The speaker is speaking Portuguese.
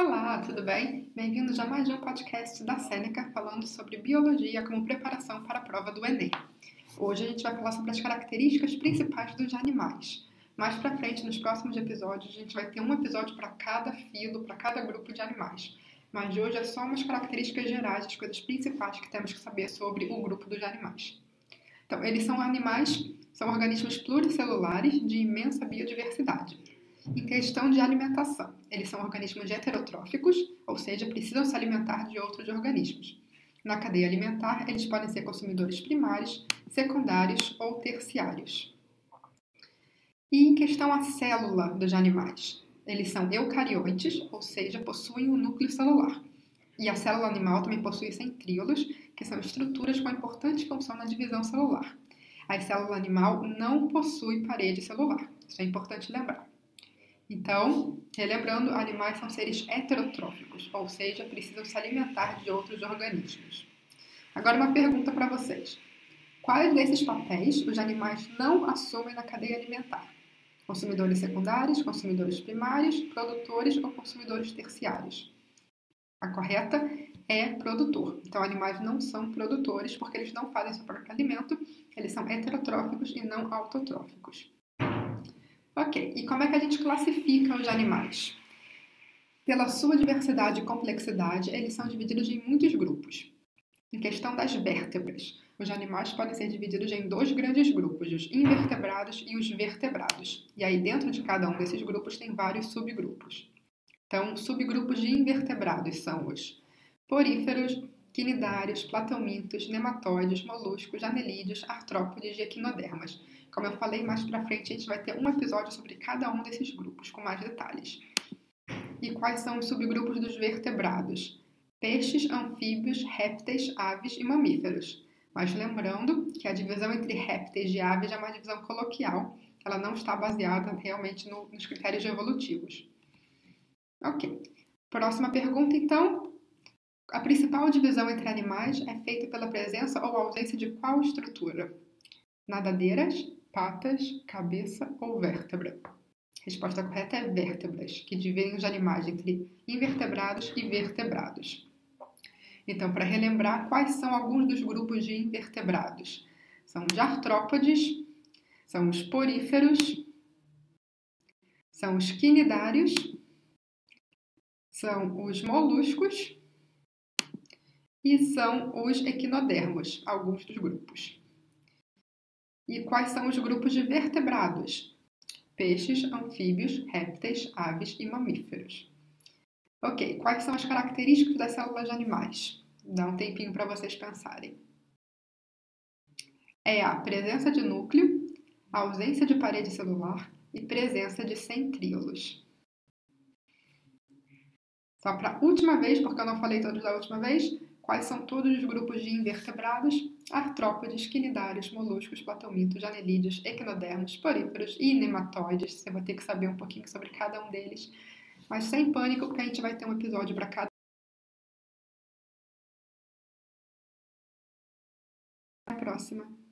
Olá, tudo bem? Bem-vindos a mais um podcast da Sêneca falando sobre biologia como preparação para a prova do Enem. Hoje a gente vai falar sobre as características principais dos animais. Mais para frente, nos próximos episódios, a gente vai ter um episódio para cada filo, para cada grupo de animais. Mas hoje é só umas características gerais, as coisas principais que temos que saber sobre o grupo dos animais. Então, eles são animais, são organismos pluricelulares de imensa biodiversidade. Questão de alimentação, eles são organismos heterotróficos, ou seja, precisam se alimentar de outros organismos. Na cadeia alimentar, eles podem ser consumidores primários, secundários ou terciários. E em questão à célula dos animais, eles são eucariontes, ou seja, possuem um núcleo celular. E a célula animal também possui centríolos, que são estruturas com importante função na divisão celular. A célula animal não possui parede celular. Isso é importante lembrar. Então, relembrando, animais são seres heterotróficos, ou seja, precisam se alimentar de outros organismos. Agora, uma pergunta para vocês: quais desses papéis os animais não assumem na cadeia alimentar? Consumidores secundários, consumidores primários, produtores ou consumidores terciários? A correta é produtor. Então, animais não são produtores porque eles não fazem seu próprio alimento, eles são heterotróficos e não autotróficos. Ok, e como é que a gente classifica os animais? Pela sua diversidade e complexidade, eles são divididos em muitos grupos. Em questão das vértebras, os animais podem ser divididos em dois grandes grupos, os invertebrados e os vertebrados. E aí, dentro de cada um desses grupos, tem vários subgrupos. Então, subgrupos de invertebrados são os poríferos, quinidários, plateumintos, nematóides, moluscos, anelídeos, artrópodes e equinodermas. Como eu falei mais para frente, a gente vai ter um episódio sobre cada um desses grupos com mais detalhes. E quais são os subgrupos dos vertebrados? Peixes, anfíbios, répteis, aves e mamíferos. Mas lembrando que a divisão entre répteis e aves é uma divisão coloquial, ela não está baseada realmente no, nos critérios evolutivos. Ok. Próxima pergunta, então. A principal divisão entre animais é feita pela presença ou ausência de qual estrutura? Nadadeiras, patas, cabeça ou vértebra? Resposta correta é vértebras, que dividem os animais entre invertebrados e vertebrados. Então, para relembrar, quais são alguns dos grupos de invertebrados? São os artrópodes, são os poríferos, são os quinidários, são os moluscos e são os equinodermos, alguns dos grupos. E quais são os grupos de vertebrados? Peixes, anfíbios, répteis, aves e mamíferos. Ok, quais são as características das células de animais? Dá um tempinho para vocês pensarem. É a presença de núcleo, ausência de parede celular e presença de centríolos. Só para a última vez, porque eu não falei todos da última vez, quais são todos os grupos de invertebrados, artrópodes, quinidários, moluscos, plateumintos, anelídeos, equinodermos, poríferos e nematóides. Você vai ter que saber um pouquinho sobre cada um deles. Mas sem pânico, porque a gente vai ter um episódio para cada. Até a próxima!